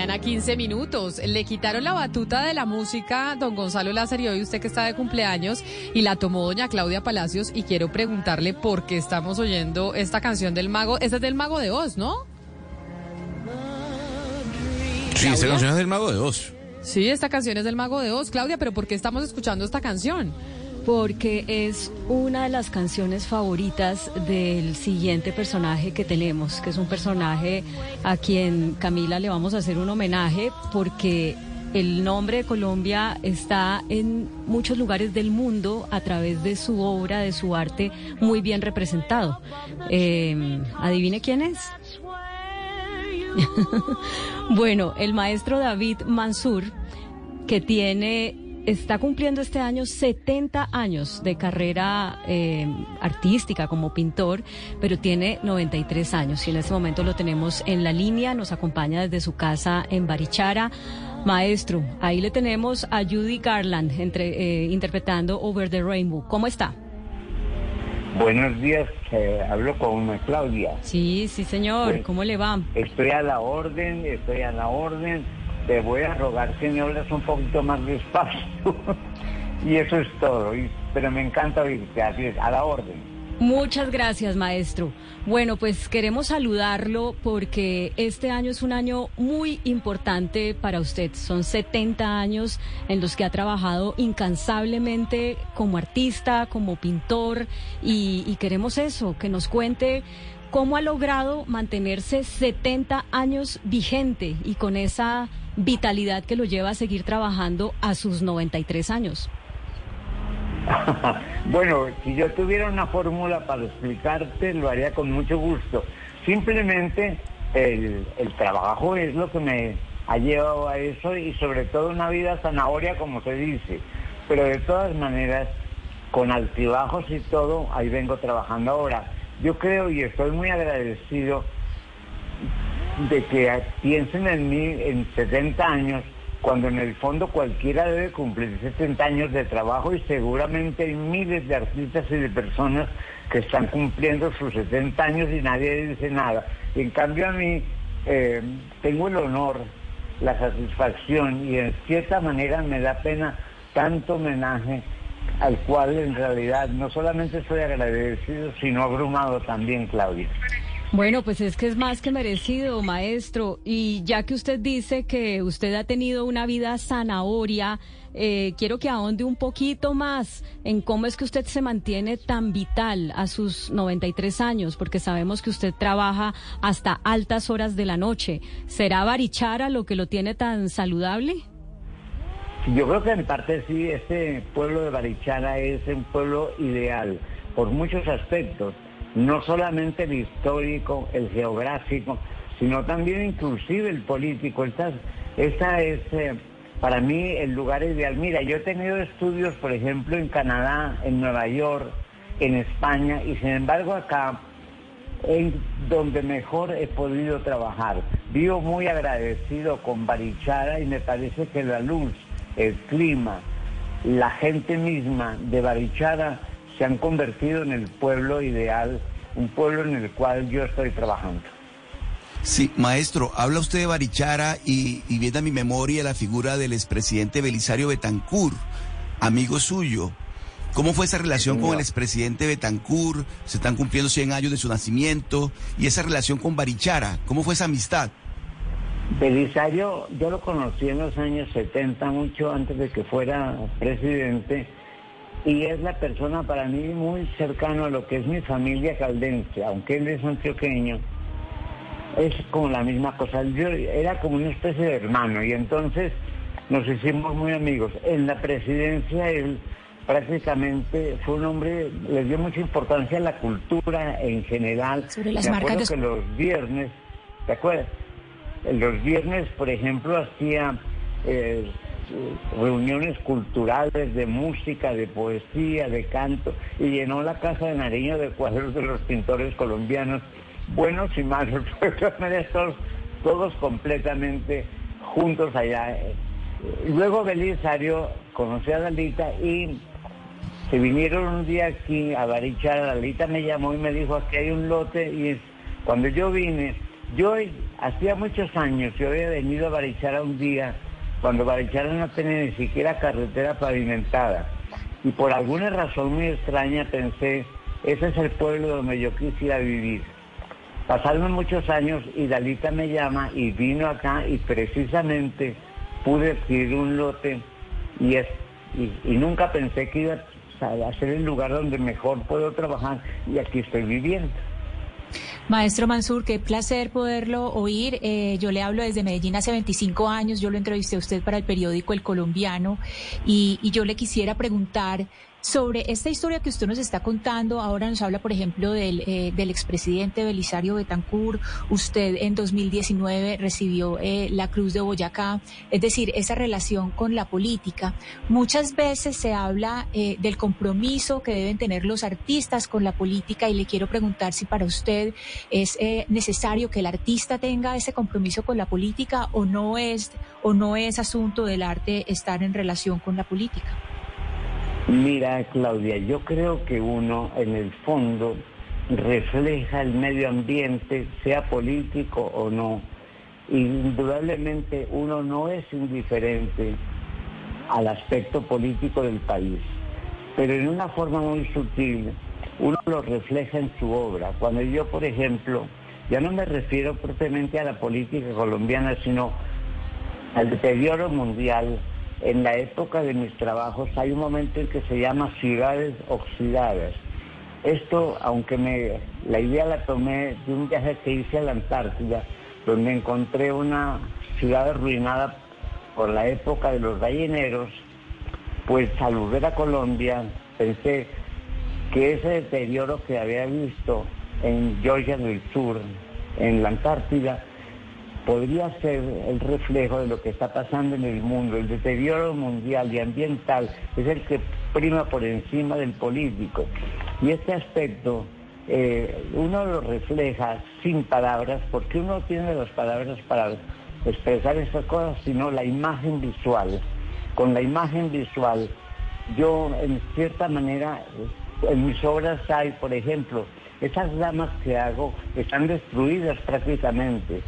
Mañana, 15 minutos. Le quitaron la batuta de la música, don Gonzalo Lázaro, y hoy usted que está de cumpleaños, y la tomó doña Claudia Palacios, y quiero preguntarle por qué estamos oyendo esta canción del mago. Esta es del mago de Oz, ¿no? Sí, esta canción es del Mago de Oz. Sí, esta canción es del mago de Oz, Claudia, pero ¿por qué estamos escuchando esta canción? Porque es una de las canciones favoritas del siguiente personaje que tenemos, que es un personaje a quien Camila le vamos a hacer un homenaje porque el nombre de Colombia está en muchos lugares del mundo a través de su obra, de su arte, muy bien representado. Eh, ¿Adivine quién es? bueno, el maestro David Mansur, que tiene está cumpliendo este año 70 años de carrera eh, artística como pintor, pero tiene 93 años y en este momento lo tenemos en la línea, nos acompaña desde su casa en Barichara. Maestro, ahí le tenemos a Judy Garland entre, eh, interpretando Over the Rainbow. ¿Cómo está? Buenos días, eh, hablo con Claudia. Sí, sí, señor. Bueno. ¿Cómo le va? Estoy a la orden, estoy a la orden. Te voy a rogar que me hables un poquito más despacio. y eso es todo. Pero me encanta oírte, así es, a la orden. Muchas gracias, maestro. Bueno, pues queremos saludarlo porque este año es un año muy importante para usted. Son 70 años en los que ha trabajado incansablemente como artista, como pintor y, queremos eso, que nos cuente cómo ha logrado mantenerse 70 años vigente y con esa vitalidad que lo lleva a seguir trabajando a sus 93 años. bueno, si yo tuviera una fórmula para explicarte, lo haría con mucho gusto. Simplemente el, trabajo es lo que me ha llevado a eso y sobre todo una vida zanahoria, como se dice. Pero de todas maneras, con altibajos y todo, ahí vengo trabajando ahora. Yo creo y estoy muy agradecido de que piensen en mí en 70 años, cuando en el fondo cualquiera debe cumplir 70 años de trabajo y seguramente hay miles de artistas y de personas que están cumpliendo sus 70 años y nadie dice nada. Y en cambio a mí eh, tengo el honor, la satisfacción y en cierta manera me da pena tanto homenaje al cual en realidad no solamente estoy agradecido, sino abrumado también, Claudia. Bueno, pues es que es más que merecido, maestro. Y ya que usted dice que usted ha tenido una vida zanahoria, eh, quiero que ahonde un poquito más en cómo es que usted se mantiene tan vital a sus 93 años, porque sabemos que usted trabaja hasta altas horas de la noche. ¿Será Barichara lo que lo tiene tan saludable? Yo creo que en parte sí, este pueblo de Barichara es un pueblo ideal por muchos aspectos, no solamente el histórico, el geográfico, sino también inclusive el político. Esta, es eh, para mí el lugar ideal. Mira, yo he tenido estudios, por ejemplo, en Canadá, en Nueva York, en España, y sin embargo acá en donde mejor he podido trabajar. Vivo muy agradecido con Barichara y me parece que la luz, el clima, la gente misma de Barichara se han convertido en el pueblo ideal, un pueblo en el cual yo estoy trabajando. Sí, maestro, habla usted de Barichara y, y viene a mi memoria la figura del expresidente Belisario Betancourt, amigo suyo. ¿Cómo fue esa relación con el expresidente Betancourt? Se están cumpliendo 100 años de su nacimiento. Y esa relación con Barichara, ¿cómo fue esa amistad? Belisario, yo lo conocí en los años 70, mucho antes de que fuera presidente, y es la persona para mí muy cercano a lo que es mi familia caldense, aunque él es antioqueño, es como la misma cosa. Yo era como una especie de hermano y entonces nos hicimos muy amigos. En la presidencia él prácticamente fue un hombre, le dio mucha importancia a la cultura en general. Sobre las Me acuerdo que los viernes, ¿te acuerdas? Los viernes, por ejemplo, hacía eh, reuniones culturales de música, de poesía, de canto, y llenó la casa de Nariño de cuadros de los pintores colombianos, buenos y malos, todos, todos completamente juntos allá. Luego Belisario conoció a Dalita y se vinieron un día aquí a Barichara, Dalita me llamó y me dijo, aquí hay un lote, y cuando yo vine, yo hacía muchos años, yo había venido a Barichara un día, cuando Barichara no tenía ni siquiera carretera pavimentada, y por alguna razón muy extraña pensé, ese es el pueblo donde yo quisiera vivir. Pasaron muchos años y Dalita me llama y vino acá y precisamente pude adquirir un lote y, es, y, y nunca pensé que iba a ser el lugar donde mejor puedo trabajar y aquí estoy viviendo. Maestro Mansur, qué placer poderlo oír. Eh, yo le hablo desde Medellín hace 25 años. Yo lo entrevisté a usted para el periódico El Colombiano y, y yo le quisiera preguntar sobre esta historia que usted nos está contando. Ahora nos habla, por ejemplo, del, eh, expresidente Belisario Betancourt. Usted en 2019 recibió eh, la Cruz de Boyacá. Es decir, esa relación con la política. Muchas veces se habla eh, del compromiso que deben tener los artistas con la política y le quiero preguntar si para usted es eh, necesario que el artista tenga ese compromiso con la política o no es o no es asunto del arte estar en relación con la política. Mira, Claudia, yo creo que uno en el fondo refleja el medio ambiente, sea político o no. Indudablemente uno no es indiferente al aspecto político del país, pero en una forma muy sutil uno lo refleja en su obra. Cuando yo, por ejemplo, ya no me refiero propiamente a la política colombiana, sino al deterioro mundial. En la época de mis trabajos hay un momento en que se llama ciudades oxidadas. Esto, aunque me, la idea la tomé de un viaje que hice a la Antártida, donde encontré una ciudad arruinada por la época de los balleneros, pues al volver a Colombia pensé que ese deterioro que había visto en Georgia del Sur, en la Antártida, podría ser el reflejo de lo que está pasando en el mundo. El deterioro mundial y ambiental es el que prima por encima del político. Y este aspecto eh, uno lo refleja sin palabras, porque uno no tiene las palabras para expresar estas cosas, sino la imagen visual. Con la imagen visual, yo en cierta manera, en mis obras hay, por ejemplo, esas damas que hago están destruidas prácticamente.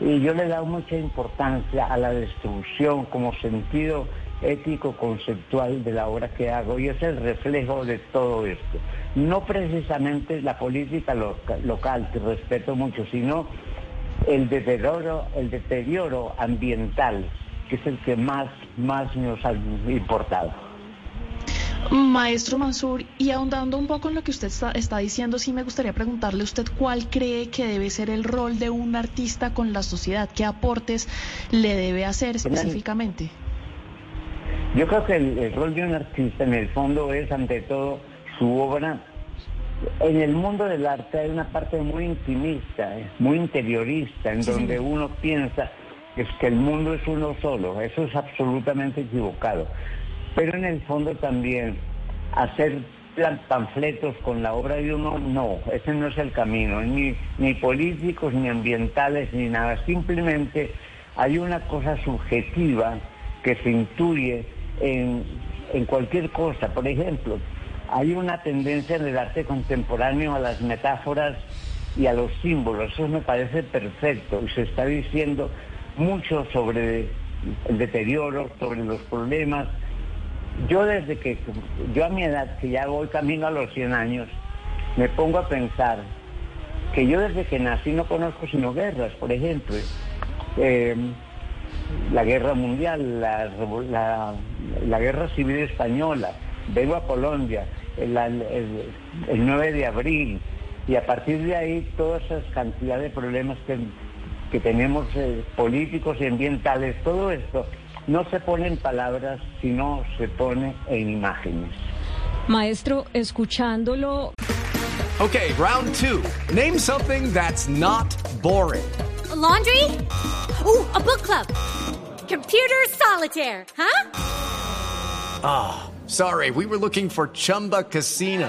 Y yo le he dado mucha importancia a la destrucción como sentido ético conceptual de la obra que hago y es el reflejo de todo esto. No precisamente la política loca- local, que respeto mucho, sino el deterioro, el deterioro ambiental, que es el que más, más nos ha importado. Maestro Mansur, y ahondando un poco en lo que usted está, está diciendo, sí me gustaría preguntarle a usted cuál cree que debe ser el rol de un artista con la sociedad, qué aportes le debe hacer específicamente. Yo creo que el, el rol de un artista en el fondo es ante todo su obra. En el mundo del arte hay una parte muy intimista, eh, muy interiorista, en Sí, donde uno piensa es que el mundo es uno solo. Eso es absolutamente equivocado. Pero en el fondo también hacer panfletos con la obra de uno, no, ese no es el camino, ni, ni políticos, ni ambientales, ni nada. Simplemente hay una cosa subjetiva que se intuye en, en cualquier cosa. Por ejemplo, hay una tendencia en el arte contemporáneo a las metáforas y a los símbolos. Eso me parece perfecto y se está diciendo mucho sobre el deterioro, sobre los problemas. Yo desde que, yo a mi edad, que ya voy camino a los 100 años, me pongo a pensar que yo desde que nací no conozco sino guerras, por ejemplo. Eh, la guerra mundial, la, guerra civil española. vengo a Colombia el 9 de abril y a partir de ahí todas esas cantidades de problemas que, que tenemos eh, políticos y ambientales, todo esto no se pone en palabras, sino se pone en imágenes. Maestro, escuchándolo, Okay, round two. Name something that's not boring. laundry? Ooh, a book club. Computer solitaire, huh? Ah, sorry, we were looking for Chumba Casino.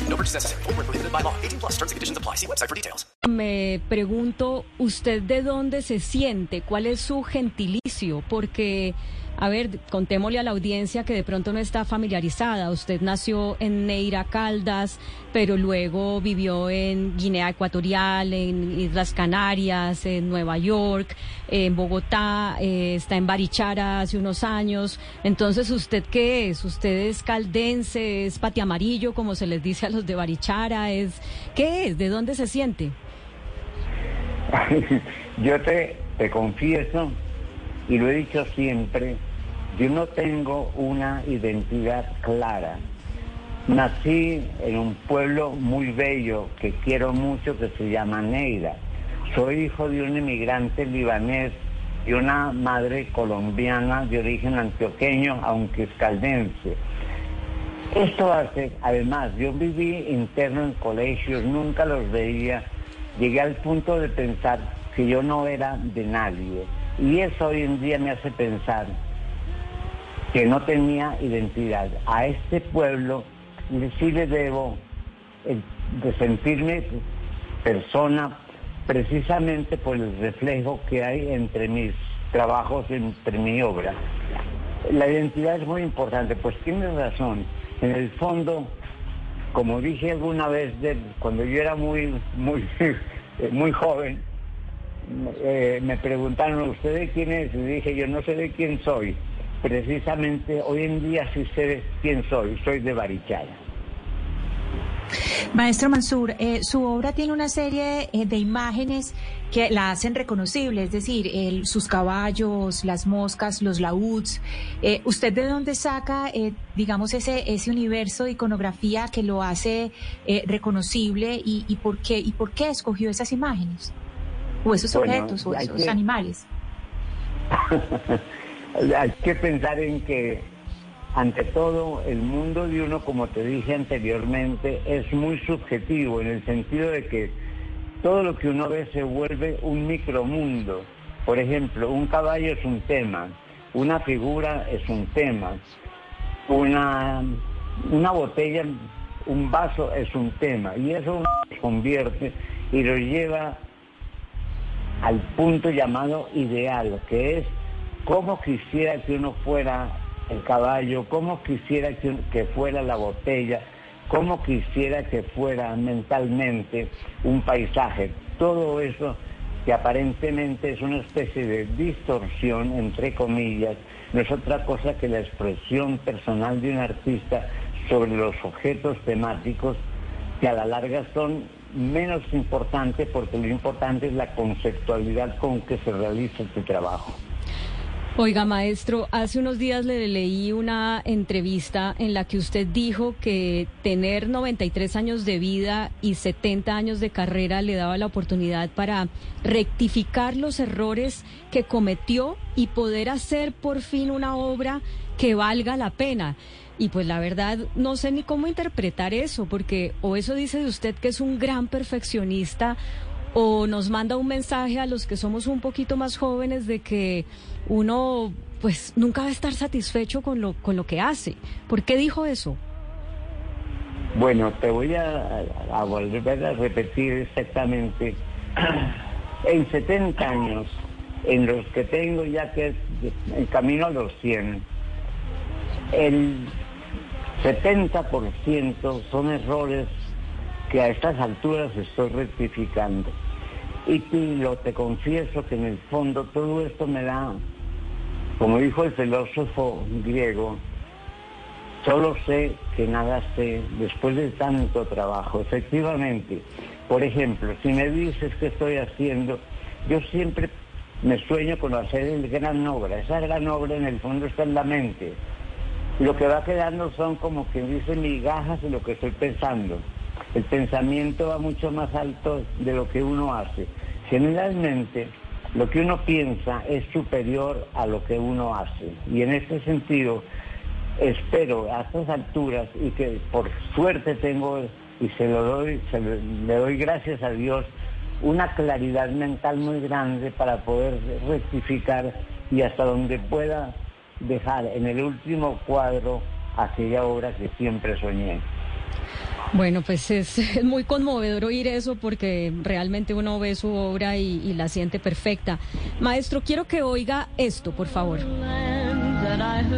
No purchase necessary. Void where prohibited by law. 18 plus terms and conditions apply. See website for details. me pregunto, ¿usted de dónde se siente? ¿Cuál es su gentilicio? Porque, a ver, contémosle a la audiencia que de pronto no está familiarizada. Usted nació en Neira Caldas, pero luego vivió en Guinea Ecuatorial, en Islas Canarias, en Nueva York, en Bogotá, eh, está en Barichara hace unos años. Entonces, ¿usted qué es? ¿Usted es caldense, es patiamarillo, como se les dice a los de Barichara? ¿Es, ¿Qué es? ¿De dónde se siente? Yo te, te confieso, y lo he dicho siempre, yo no tengo una identidad clara. Nací en un pueblo muy bello que quiero mucho que se llama Neira. Soy hijo de un inmigrante libanés y una madre colombiana de origen antioqueño, aunque es caldense. Esto hace, además, yo viví interno en colegios, nunca los veía, llegué al punto de pensar que yo no era de nadie. Y eso hoy en día me hace pensar que no tenía identidad. A este pueblo sí le debo el de sentirme persona precisamente por el reflejo que hay entre mis trabajos, entre mi obra. La identidad es muy importante, pues tienes razón. En el fondo, como dije alguna vez cuando yo era muy, muy, muy joven, eh, me preguntaron, ¿usted de quién es? Y dije, yo no sé de quién soy. Precisamente hoy en día sí sé quién soy, soy de Barichara. Maestro Mansur, eh, su obra tiene una serie eh, de imágenes que la hacen reconocible, es decir, el- sus caballos, las moscas, los laúds. Eh, ¿Usted de dónde saca, eh, digamos, ese, ese universo de iconografía que lo hace eh, reconocible y, y por qué, y por qué escogió esas imágenes? O esos Bueno, objetos, o esos que- animales. Hay que pensar en que, ante todo, el mundo de uno, como te dije anteriormente, es muy subjetivo en el sentido de que todo lo que uno ve se vuelve un micromundo. Por ejemplo, un caballo es un tema, una figura es un tema, una, una botella, un vaso es un tema, y eso uno se convierte y lo lleva al punto llamado ideal, que es cómo quisiera que uno fuera el caballo, cómo quisiera que, fuera la botella, cómo quisiera que fuera mentalmente un paisaje. Todo eso que aparentemente es una especie de distorsión, entre comillas, no es otra cosa que la expresión personal de un artista sobre los objetos temáticos que a la larga son menos importantes porque lo importante es la conceptualidad con que se realiza este trabajo. Oiga, maestro, hace unos días le leí una entrevista en la que usted dijo que tener 93 años de vida y 70 años de carrera le daba la oportunidad para rectificar los errores que cometió y poder hacer por fin una obra que valga la pena. Y pues la verdad no sé ni cómo interpretar eso, porque o eso dice de usted que es un gran perfeccionista o nos manda un mensaje a los que somos un poquito más jóvenes de que uno pues nunca va a estar satisfecho con lo con lo que hace. ¿Por qué dijo eso? Bueno, te voy a, a volver a repetir exactamente. En 70 años, en los que tengo ya que es en camino a los 100, el 70% son errores que a estas alturas estoy rectificando. Y te, lo, te confieso que en el fondo todo esto me da, como dijo el filósofo griego, Solo sé que nada sé después de tanto trabajo. Efectivamente, por ejemplo, si me dices qué estoy haciendo, yo siempre me sueño con hacer el gran obra. Esa gran obra en el fondo está en la mente. Lo que va quedando son como que dice migajas de lo que estoy pensando. El pensamiento va mucho más alto de lo que uno hace. Generalmente, lo que uno piensa es superior a lo que uno hace. Y en este sentido, espero a estas alturas y que por suerte tengo y se lo doy, se le doy gracias a Dios una claridad mental muy grande para poder rectificar y hasta donde pueda dejar en el último cuadro aquella obra que siempre soñé. Bueno, pues es, es muy conmovedor oír eso porque realmente uno ve su obra y, y la siente perfecta. Maestro, quiero que oiga esto, por favor. land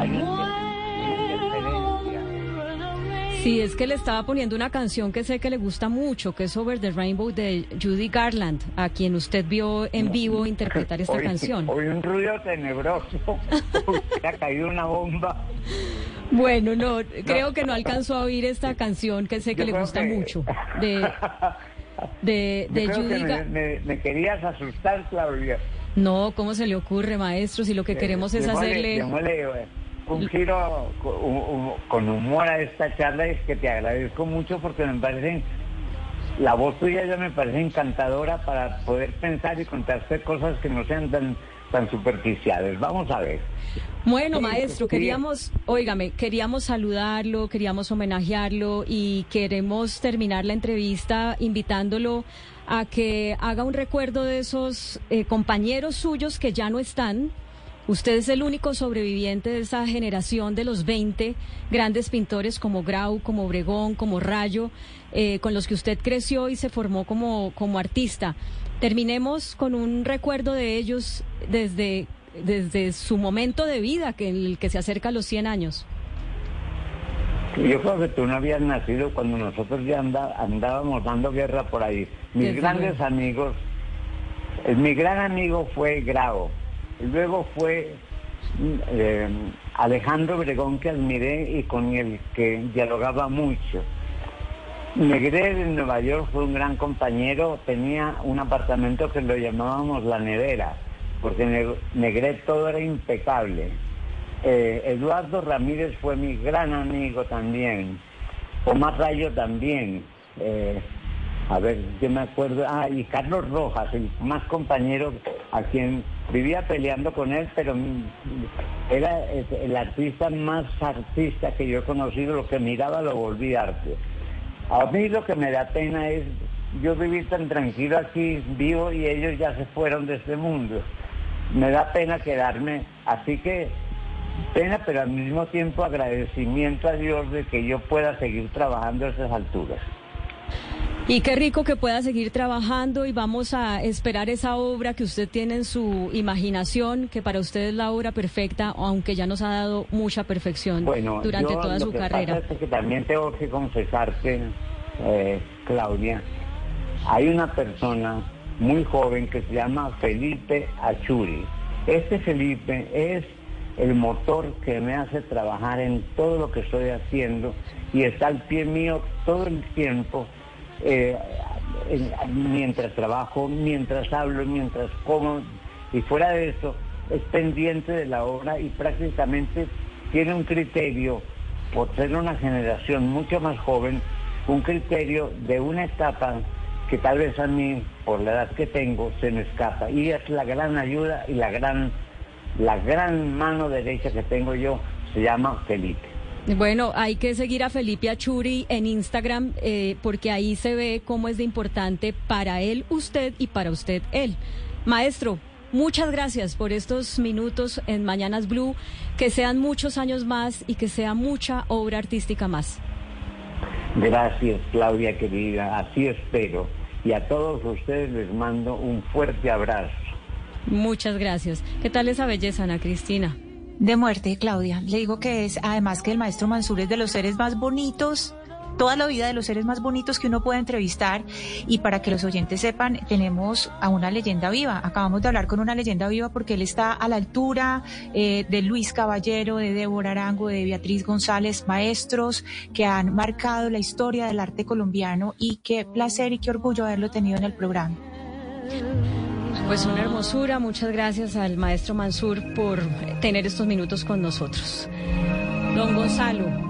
that Sí, es que le estaba poniendo una canción que sé que le gusta mucho, que es Over the Rainbow de Judy Garland, a quien usted vio en vivo interpretar esta Hoy- canción. Hoy un ruido tenebroso, se ha caído una bomba. Bueno, no, creo que no alcanzó a oír esta canción que sé que Yo le gusta que- mucho, de, de, Yo creo Judy Garland. me- me querías asustar, Claudia. No, ¿cómo se le ocurre, maestro? Si lo que queremos es Démosle- hacerle... eh, un giro con, humor a esta charla y es que te agradezco mucho porque me parecen, la voz tuya ya me parece encantadora para poder pensar y contarte cosas que no sean tan, tan superficiales. Vamos a ver. Bueno, maestro, queríamos, óigame, queríamos saludarlo, queríamos homenajearlo y queremos terminar la entrevista invitándolo a que haga un recuerdo de esos eh, compañeros suyos que ya no están. Usted es el único sobreviviente de esa generación de los 20 grandes pintores como Grau, como Obregón, como Rayo, eh, con los que usted creció y se formó como, como artista. Terminemos con un recuerdo de ellos desde, desde su momento de vida, que en el que se acerca a los 100 años. Yo creo que tú no habías nacido cuando nosotros ya andábamos dando guerra por ahí. Mis grandes amigos, eh, mi gran amigo fue Grau, luego fue eh, Alejandro Obregón que admiré y con el que dialogaba mucho. Negret en Nueva York fue un gran compañero, tenía un apartamento que lo llamábamos la nevera, porque Ne- Negret todo era impecable. Eh, Eduardo Ramírez fue mi gran amigo también. Omar Rayo también. Eh, a ver, yo me acuerdo. Ah, y Carlos Rojas, el más compañero a quien vivía peleando con él, pero mm, era el artista más artista que yo he conocido. Lo que miraba lo volví arte. A mí lo que me da pena es yo vivir tan tranquilo aquí, vivo, y ellos ya se fueron de este mundo. Me da pena quedarme, así que pena, pero al mismo tiempo agradecimiento a Dios de que yo pueda seguir trabajando a esas alturas. Y qué rico que pueda seguir trabajando y vamos a esperar esa obra que usted tiene en su imaginación, que para usted es la obra perfecta, aunque ya nos ha dado mucha perfección Bueno, durante yo toda lo su que carrera. pasa es que también tengo que confesarte, eh, Claudia, hay una persona muy joven que se llama Felipe Achuri. Este Felipe es el motor que me hace trabajar en todo lo que estoy haciendo y está al pie mío todo el tiempo, eh, en- mientras trabajo, mientras hablo, mientras como, y fuera de eso, es pendiente de la obra y prácticamente tiene un criterio, por ser una generación mucho más joven, un criterio de una etapa que tal vez a mí, por la edad que tengo, se me escapa. Y es la gran ayuda y la gran, la gran mano derecha que tengo yo, se llama Felipe. Bueno, hay que seguir a Felipe Achuri en Instagram eh, porque ahí se ve cómo es de importante para él usted y para usted él. Maestro, muchas gracias por estos minutos en Mañanas Blue, que sean muchos años más y que sea mucha obra artística más. Gracias, Claudia querida, así espero. Y a todos ustedes les mando un fuerte abrazo. Muchas gracias. ¿Qué tal esa belleza, Ana Cristina? De muerte, Claudia. Le digo que es, además que el maestro Mansur es de los seres más bonitos toda la vida de los seres más bonitos que uno puede entrevistar. Y para que los oyentes sepan, tenemos a una leyenda viva. Acabamos de hablar con una leyenda viva porque él está a la altura eh, de Luis Caballero, de Débora Arango, de Beatriz González, maestros que han marcado la historia del arte colombiano y qué placer y qué orgullo haberlo tenido en el programa. Pues una hermosura, muchas gracias al maestro Mansur por tener estos minutos con nosotros. Don Gonzalo,